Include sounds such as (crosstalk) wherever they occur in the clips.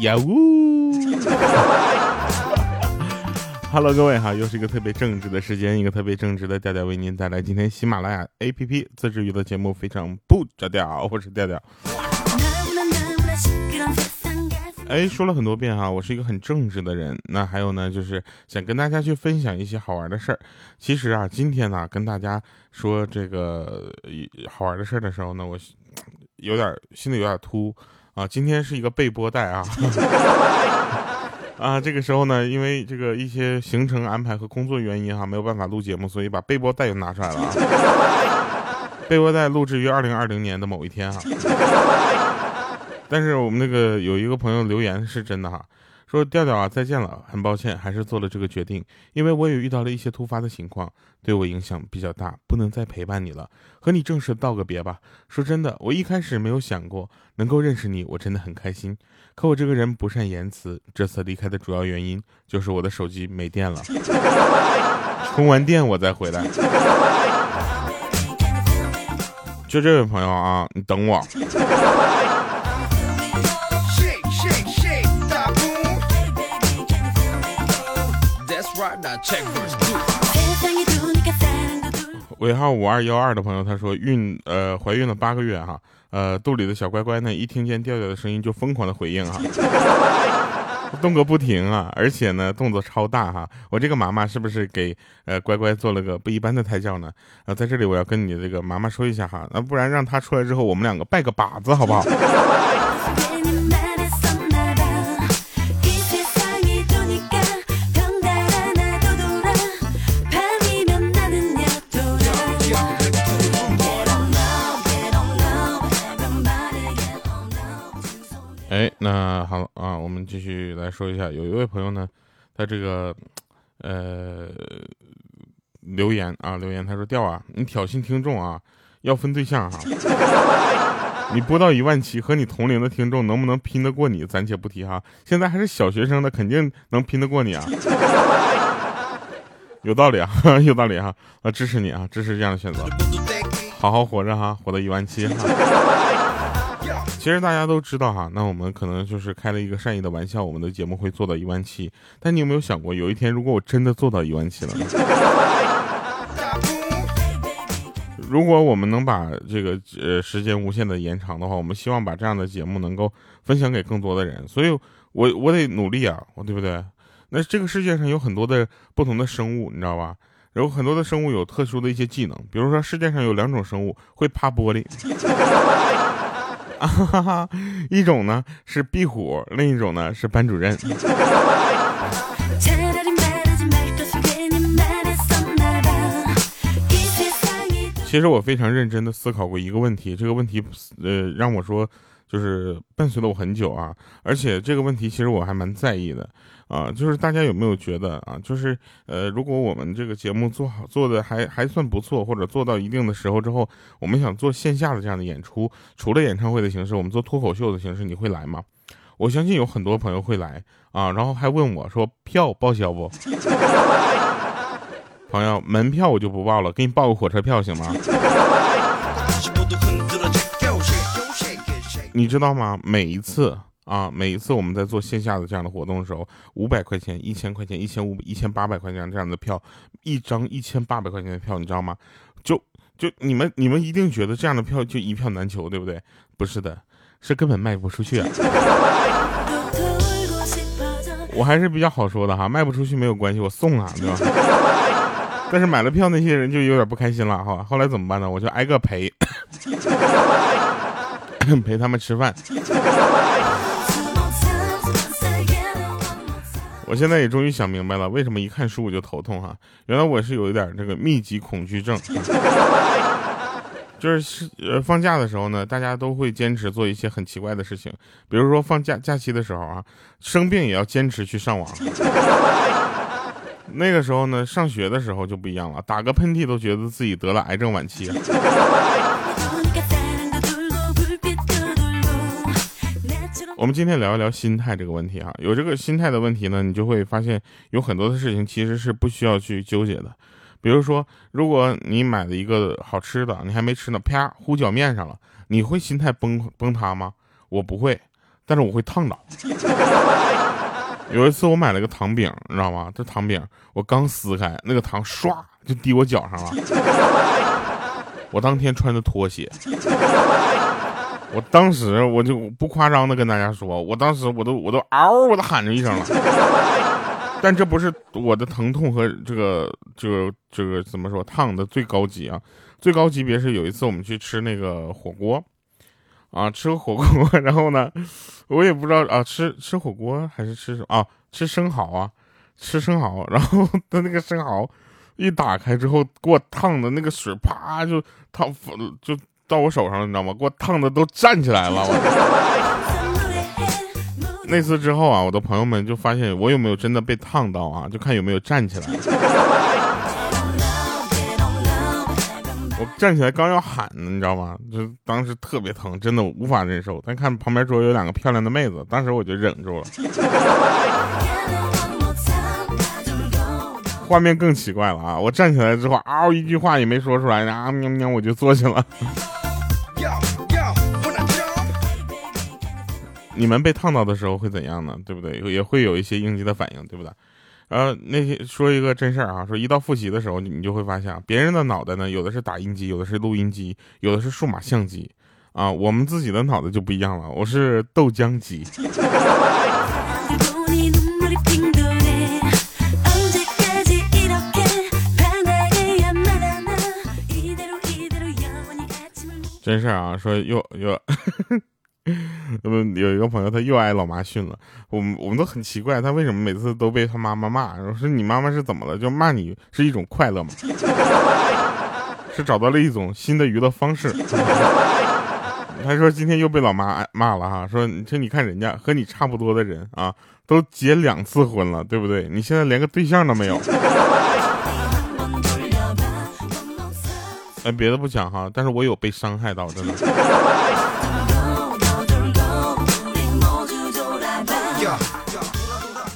呀呜！Hello，各位哈，又是一个特别正直的时间，一个特别正直的调调为您带来今天喜马拉雅 APP 自制娱乐节目，非常不着调，我是调调。哎，说了很多遍哈，我是一个很正直的人。那还有呢，就是想跟大家去分享一些好玩的事儿。其实啊，今天呢，跟大家说这个好玩的事儿的时候呢，我有点心里有点突啊。今天是一个备播带啊，(laughs) 啊，这个时候呢，因为这个一些行程安排和工作原因哈，没有办法录节目，所以把备播带又拿出来了啊。备播带录制于二零二零年的某一天哈。(laughs) 但是我们那个有一个朋友留言是真的哈，说调调啊再见了，很抱歉还是做了这个决定，因为我也遇到了一些突发的情况，对我影响比较大，不能再陪伴你了，和你正式道个别吧。说真的，我一开始没有想过能够认识你，我真的很开心。可我这个人不善言辞，这次离开的主要原因就是我的手机没电了，(laughs) 充完电我再回来。就这位朋友啊，你等我。尾号五二幺二的朋友，他说孕呃怀孕了八个月哈，呃肚里的小乖乖呢，一听见调调的声音就疯狂的回应哈，(laughs) 动个不停啊，而且呢动作超大哈，我这个妈妈是不是给呃乖乖做了个不一般的胎教呢？啊，在这里我要跟你这个妈妈说一下哈，那不然让她出来之后，我们两个拜个把子好不好？那好啊，我们继续来说一下，有一位朋友呢，他这个呃留言啊，留言他说：“调啊，你挑衅听众啊，要分对象哈。(laughs) 你播到一万期，和你同龄的听众能不能拼得过你，暂且不提哈。现在还是小学生的，肯定能拼得过你啊。(laughs) 有道理啊，(laughs) 有道理哈，啊，支持你啊，支持这样的选择，好好活着哈，活到一万七哈。”其实大家都知道哈，那我们可能就是开了一个善意的玩笑，我们的节目会做到一万七。但你有没有想过，有一天如果我真的做到一万七了，(laughs) 如果我们能把这个呃时间无限的延长的话，我们希望把这样的节目能够分享给更多的人。所以，我我得努力啊，对不对？那这个世界上有很多的不同的生物，你知道吧？有很多的生物有特殊的一些技能，比如说世界上有两种生物会趴玻璃。啊哈哈，一种呢是壁虎，另一种呢是班主任。其实我非常认真的思考过一个问题，这个问题，呃，让我说。就是伴随了我很久啊，而且这个问题其实我还蛮在意的啊。就是大家有没有觉得啊？就是呃，如果我们这个节目做好做的还还算不错，或者做到一定的时候之后，我们想做线下的这样的演出，除了演唱会的形式，我们做脱口秀的形式，你会来吗？我相信有很多朋友会来啊，然后还问我说票报销不？(laughs) 朋友，门票我就不报了，给你报个火车票行吗？你知道吗？每一次啊，每一次我们在做线下的这样的活动的时候，五百块钱、一千块钱、一千五、一千八百块钱这样的票，一张一千八百块钱的票，你知道吗？就就你们你们一定觉得这样的票就一票难求，对不对？不是的，是根本卖不出去啊。(laughs) 我还是比较好说的哈，卖不出去没有关系，我送啊，对吧？(laughs) 但是买了票那些人就有点不开心了哈。后来怎么办呢？我就挨个陪。(coughs) 陪他们吃饭。我现在也终于想明白了，为什么一看书我就头痛哈？原来我是有一点这个密集恐惧症。就是呃放假的时候呢，大家都会坚持做一些很奇怪的事情，比如说放假假期的时候啊，生病也要坚持去上网。那个时候呢，上学的时候就不一样了，打个喷嚏都觉得自己得了癌症晚期。我们今天聊一聊心态这个问题哈，有这个心态的问题呢，你就会发现有很多的事情其实是不需要去纠结的。比如说，如果你买了一个好吃的，你还没吃呢，啪糊脚面上了，你会心态崩崩塌吗？我不会，但是我会烫到。有一次我买了个糖饼，你知道吗？这糖饼我刚撕开，那个糖唰就滴我脚上了。我当天穿的拖鞋，我当时我就不夸张的跟大家说，我当时我都我都嗷我都喊着一声了。(laughs) 但这不是我的疼痛和这个这个这个怎么说烫的最高级啊？最高级别是有一次我们去吃那个火锅。啊，吃个火锅，然后呢，我也不知道啊，吃吃火锅还是吃什么啊？吃生蚝啊，吃生蚝，然后他那个生蚝一打开之后，给我烫的那个水啪就烫，就到我手上了，你知道吗？给我烫的都站起来了。(laughs) 那次之后啊，我的朋友们就发现我有没有真的被烫到啊？就看有没有站起来。我站起来刚要喊呢，你知道吗？就当时特别疼，真的无法忍受。但看旁边桌有两个漂亮的妹子，当时我就忍住了。(laughs) 画面更奇怪了啊！我站起来之后，嗷一句话也没说出来，啊喵喵我就坐下了。你们被烫到的时候会怎样呢？对不对？也会有一些应激的反应，对不对？然后那些说一个真事儿啊，说一到复习的时候，你就会发现，别人的脑袋呢，有的是打印机，有的是录音机，有的是数码相机，啊，我们自己的脑袋就不一样了，我是豆浆机。(laughs) 真事儿啊，说又又。(laughs) 那么有一个朋友，他又挨老妈训了。我们我们都很奇怪，他为什么每次都被他妈妈骂？我说你妈妈是怎么了？就骂你是一种快乐吗？(laughs) 是找到了一种新的娱乐方式。(laughs) 他说今天又被老妈骂了哈，说你说你看人家和你差不多的人啊，都结两次婚了，对不对？你现在连个对象都没有。哎，别的不讲哈，但是我有被伤害到，真的。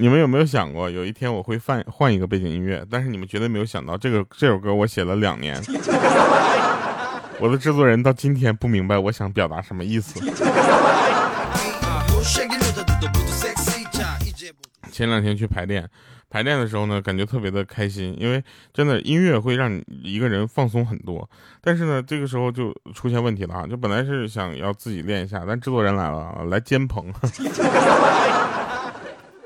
你们有没有想过，有一天我会换换一个背景音乐？但是你们绝对没有想到，这个这首歌我写了两年，(laughs) 我的制作人到今天不明白我想表达什么意思。前两天去排练，排练的时候呢，感觉特别的开心，因为真的音乐会让你一个人放松很多。但是呢，这个时候就出现问题了啊！就本来是想要自己练一下，但制作人来了，来监棚。(laughs)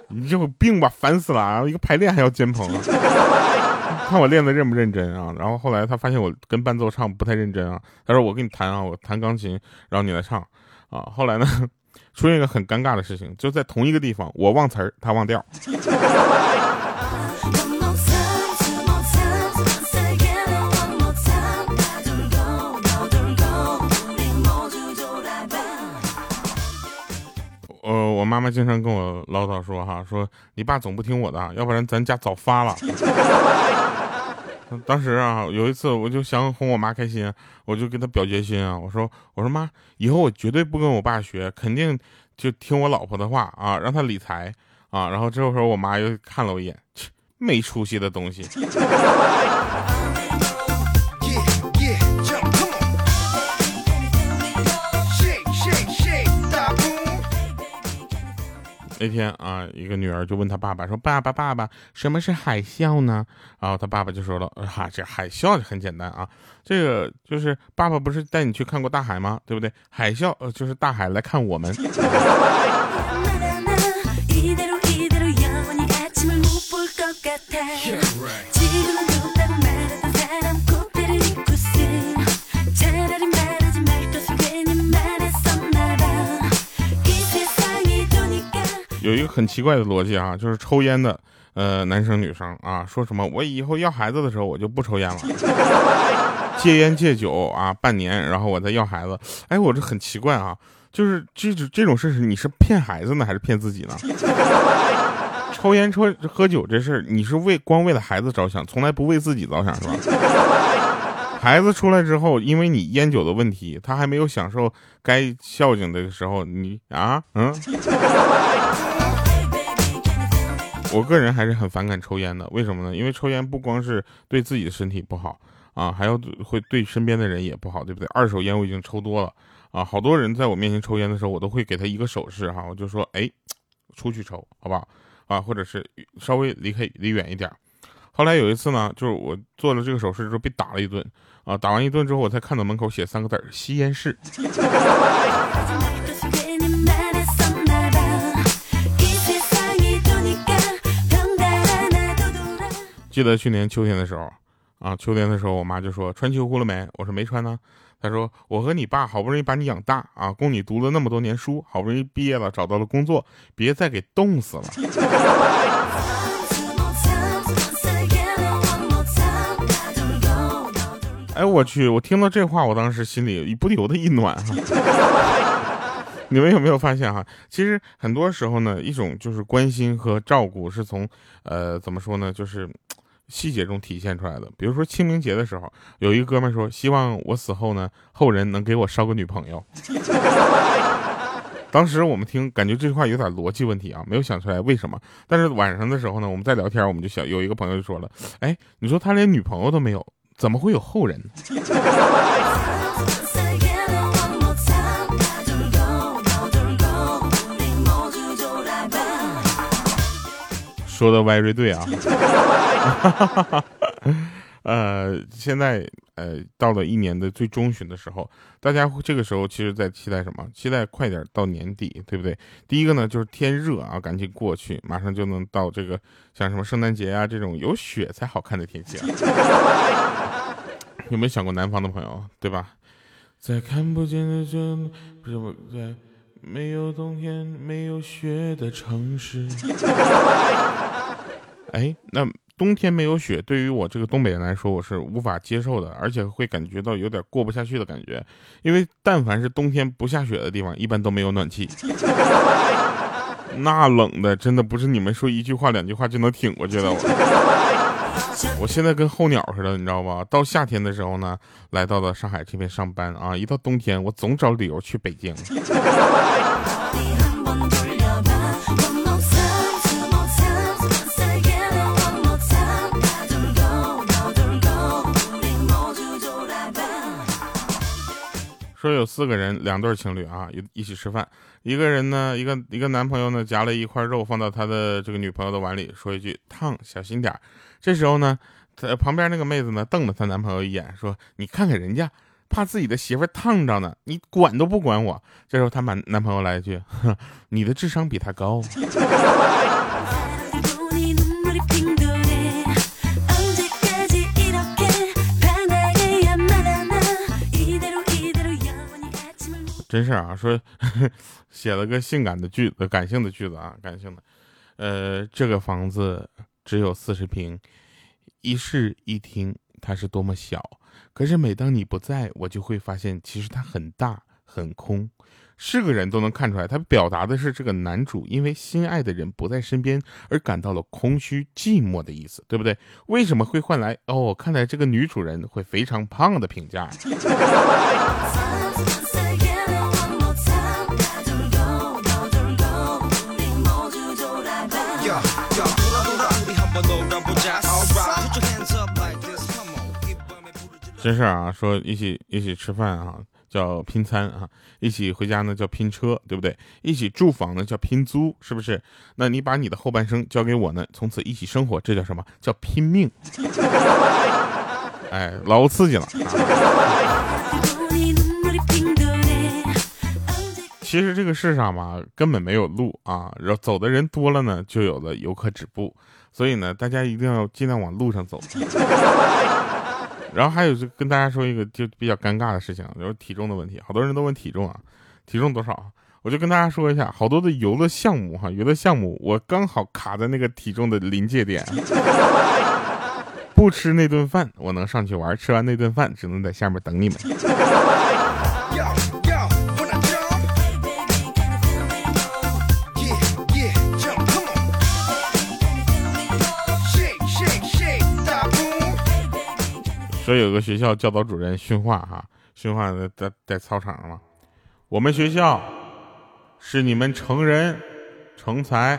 你这有病吧，烦死了！然后一个排练还要监棚，看我练的认不认真啊？然后后来他发现我跟伴奏唱不太认真啊，他说我跟你弹啊，我弹钢琴，然后你来唱啊。后来呢？(laughs) 出现一个很尴尬的事情，就在同一个地方，我忘词儿，他忘调。呃，我妈妈经常跟我唠叨说哈，说你爸总不听我的，要不然咱家早发了。(laughs) 当时啊，有一次我就想哄我妈开心，我就跟她表决心啊，我说我说妈，以后我绝对不跟我爸学，肯定就听我老婆的话啊，让她理财啊。然后这会儿我妈又看了我一眼，切，没出息的东西。那天啊，一个女儿就问他爸爸说：“爸爸，爸爸，什么是海啸呢？”然后他爸爸就说了：“哈，这海啸就很简单啊，这个就是爸爸不是带你去看过大海吗？对不对？海啸呃就是大海来看我们。(laughs) ”有一个很奇怪的逻辑啊，就是抽烟的，呃，男生女生啊，说什么我以后要孩子的时候我就不抽烟了，(laughs) 戒烟戒酒啊，半年，然后我再要孩子。哎，我这很奇怪啊，就是这这种事是你是骗孩子呢，还是骗自己呢？抽烟抽喝酒这事儿，你是为光为了孩子着想，从来不为自己着想是吧？孩子出来之后，因为你烟酒的问题，他还没有享受该孝敬的时候，你啊，嗯。我个人还是很反感抽烟的，为什么呢？因为抽烟不光是对自己的身体不好啊，还要会对身边的人也不好，对不对？二手烟我已经抽多了啊，好多人在我面前抽烟的时候，我都会给他一个手势哈，我就说，哎，出去抽，好不好？啊，或者是稍微离开离远一点。后来有一次呢，就是我做了这个手势之后被打了一顿啊，打完一顿之后，我才看到门口写三个字儿：吸烟室。(laughs) 记得去年秋天的时候，啊，秋天的时候，我妈就说穿秋裤了没？我说没穿呢。她说我和你爸好不容易把你养大啊，供你读了那么多年书，好不容易毕业了，找到了工作，别再给冻死了。(laughs) 哎，我去！我听到这话，我当时心里不由得一暖哈。(laughs) 你们有没有发现哈？其实很多时候呢，一种就是关心和照顾是从，呃，怎么说呢，就是细节中体现出来的。比如说清明节的时候，有一个哥们说，希望我死后呢，后人能给我捎个女朋友。(laughs) 当时我们听，感觉这句话有点逻辑问题啊，没有想出来为什么。但是晚上的时候呢，我们在聊天，我们就想，有一个朋友就说了，哎，你说他连女朋友都没有，怎么会有后人？(laughs) 说的 very 对啊，(laughs) 呃，现在呃到了一年的最中旬的时候，大家这个时候其实在期待什么？期待快点到年底，对不对？第一个呢就是天热啊，赶紧过去，马上就能到这个像什么圣诞节啊这种有雪才好看的天气啊。(laughs) 有没有想过南方的朋友，对吧？在看不见的这不是我在。没有冬天，没有雪的城市。哎，那冬天没有雪，对于我这个东北人来说，我是无法接受的，而且会感觉到有点过不下去的感觉。因为但凡是冬天不下雪的地方，一般都没有暖气，(laughs) 那冷的真的不是你们说一句话两句话就能挺过去的。我现在跟候鸟似的，你知道吧？到夏天的时候呢，来到了上海这边上班啊，一到冬天，我总找理由去北京。(laughs) 说有四个人，两对情侣啊，一一起吃饭。一个人呢，一个一个男朋友呢，夹了一块肉放到他的这个女朋友的碗里，说一句烫，小心点这时候呢，他旁边那个妹子呢，瞪了她男朋友一眼，说：“你看看人家，怕自己的媳妇烫着呢，你管都不管我。”这时候她男男朋友来一句：“你的智商比他高。” (laughs) 真事啊，说 (laughs) 写了个性感的句子，感性的句子啊，感性的。呃，这个房子只有四十平，一室一厅，它是多么小。可是每当你不在，我就会发现，其实它很大很空。是个人都能看出来，他表达的是这个男主因为心爱的人不在身边而感到了空虚寂寞的意思，对不对？为什么会换来哦？看来这个女主人会非常胖的评价。(laughs) 真事儿啊，说一起一起吃饭啊，叫拼餐啊；一起回家呢，叫拼车，对不对？一起住房呢，叫拼租，是不是？那你把你的后半生交给我呢，从此一起生活，这叫什么？叫拼命。哎，老刺激了。其实这个世上吧，根本没有路啊，然后走的人多了呢，就有了游客止步。所以呢，大家一定要尽量往路上走。然后还有就跟大家说一个就比较尴尬的事情，就是体重的问题。好多人都问体重啊，体重多少？我就跟大家说一下，好多的游乐项目哈，游乐项目我刚好卡在那个体重的临界点。不吃那顿饭，我能上去玩；吃完那顿饭，只能在下面等你们。说有个学校教导主任训话哈，训话在在操场上了。我们学校是你们成人、成才、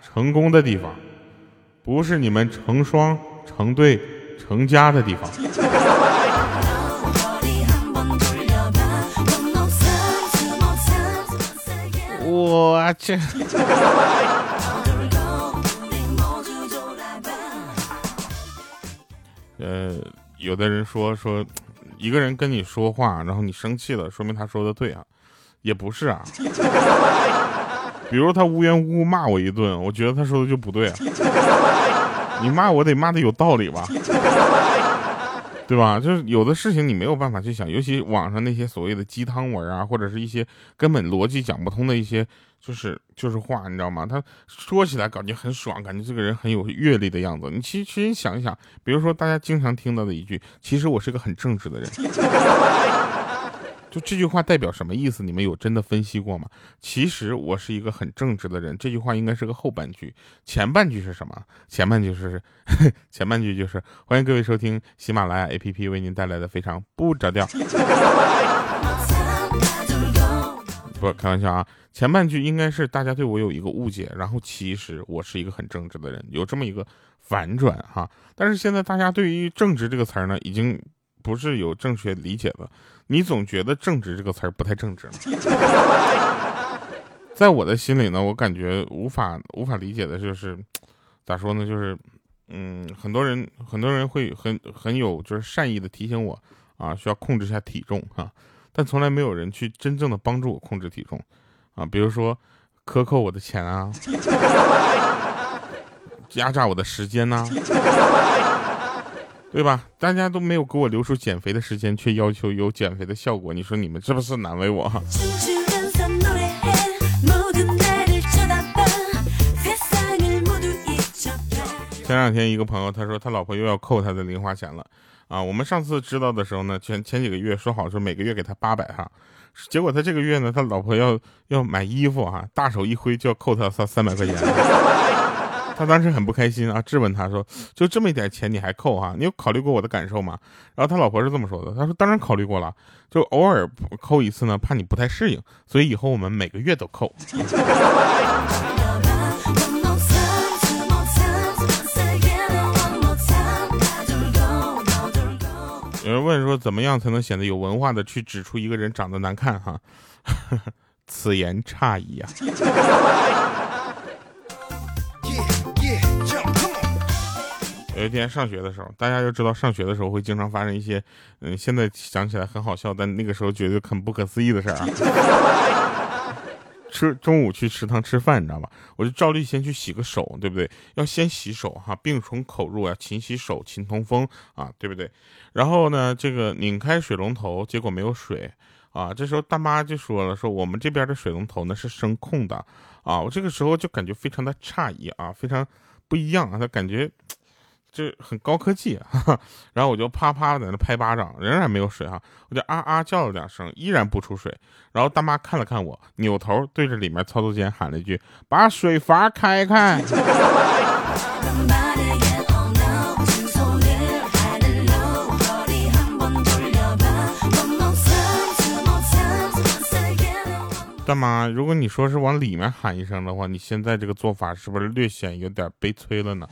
成功的地方，不是你们成双、成对、成家的地方。我去。呃，有的人说说，一个人跟你说话，然后你生气了，说明他说的对啊，也不是啊。比如他无缘无故骂我一顿，我觉得他说的就不对啊。你骂我得骂的有道理吧，对吧？就是有的事情你没有办法去想，尤其网上那些所谓的鸡汤文啊，或者是一些根本逻辑讲不通的一些。就是就是话，你知道吗？他说起来感觉很爽，感觉这个人很有阅历的样子。你其实你想一想，比如说大家经常听到的一句，其实我是个很正直的人。(laughs) 就这句话代表什么意思？你们有真的分析过吗？其实我是一个很正直的人。这句话应该是个后半句，前半句是什么？前半句是 (laughs) 前半句就是欢迎各位收听喜马拉雅 APP 为您带来的非常不着调。不开玩笑啊，前半句应该是大家对我有一个误解，然后其实我是一个很正直的人，有这么一个反转哈。但是现在大家对于正直这个词儿呢，已经不是有正确理解的。你总觉得正直这个词儿不太正直，(laughs) 在我的心里呢，我感觉无法无法理解的就是，咋说呢？就是嗯，很多人很多人会很很有就是善意的提醒我啊，需要控制一下体重哈。但从来没有人去真正的帮助我控制体重，啊，比如说克扣我的钱啊，(laughs) 压榨我的时间呐，对吧？大家都没有给我留出减肥的时间，却要求有减肥的效果，你说你们是不是难为我？前两天一个朋友他说他老婆又要扣他的零花钱了。啊，我们上次知道的时候呢，前前几个月说好说每个月给他八百哈，结果他这个月呢，他老婆要要买衣服哈，大手一挥就要扣他三三百块钱，他当时很不开心啊，质问他说，就这么一点钱你还扣哈？你有考虑过我的感受吗？然后他老婆是这么说的，他说当然考虑过了，就偶尔扣一次呢，怕你不太适应，所以以后我们每个月都扣。有人问说，怎么样才能显得有文化的去指出一个人长得难看？哈，(laughs) 此言差矣啊！有一天上学的时候，大家就知道上学的时候会经常发生一些，嗯，现在想起来很好笑，但那个时候觉得很不可思议的事儿啊。(laughs) 吃中午去食堂吃饭，你知道吧？我就照例先去洗个手，对不对？要先洗手哈，病从口入啊，勤洗手，勤通风啊，对不对？然后呢，这个拧开水龙头，结果没有水啊。这时候大妈就说了，说我们这边的水龙头呢是声控的啊。我这个时候就感觉非常的诧异啊，非常不一样啊，他感觉。就很高科技，(laughs) 然后我就啪啪在那拍巴掌，仍然没有水哈，我就啊啊叫了两声，依然不出水。然后大妈看了看我，扭头对着里面操作间喊了一句：“把水阀开开。” (laughs) 大妈，如果你说是往里面喊一声的话，你现在这个做法是不是略显有点悲催了呢？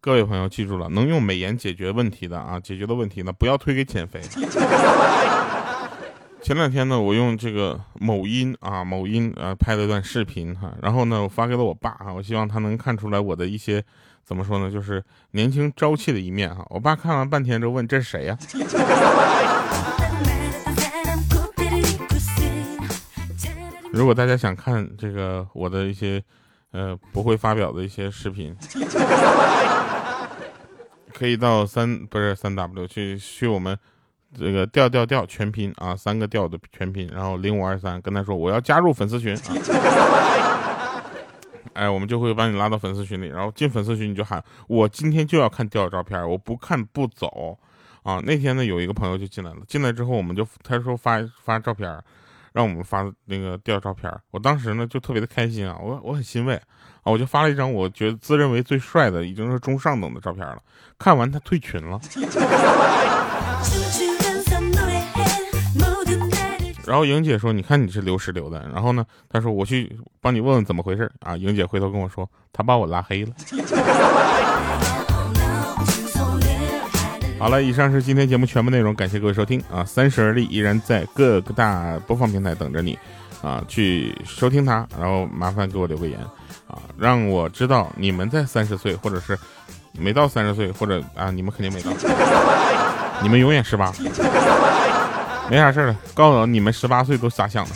各位朋友，记住了，能用美颜解决问题的啊，解决的问题呢，不要推给减肥。前两天呢，我用这个某音啊，某音啊拍了一段视频哈，然后呢，我发给了我爸啊，我希望他能看出来我的一些怎么说呢，就是年轻朝气的一面哈。我爸看完半天之后问：“这是谁呀？” (laughs) 如果大家想看这个我的一些呃不会发表的一些视频。(laughs) 可以到三不是三 w 去去我们这个调调调全拼啊，三个调的全拼，然后零五二三跟他说我要加入粉丝群啊，(laughs) 哎，我们就会把你拉到粉丝群里，然后进粉丝群你就喊我今天就要看调照片，我不看不走啊。那天呢有一个朋友就进来了，进来之后我们就他说发发照片。让我们发那个调照片，我当时呢就特别的开心啊，我我很欣慰啊，我就发了一张我觉得自认为最帅的，已经是中上等的照片了。看完他退群了，(laughs) 然后莹姐说：“你看你是流失流的。”然后呢，她说：“我去帮你问问怎么回事啊。”莹姐回头跟我说：“她把我拉黑了。(laughs) ”好了，以上是今天节目全部内容，感谢各位收听啊！三十而立依然在各个大播放平台等着你啊，去收听它，然后麻烦给我留个言啊，让我知道你们在三十岁，或者是没到三十岁，或者啊，你们肯定没到，(laughs) 你们永远十八，没啥事了，告诉我你们十八岁都咋想的。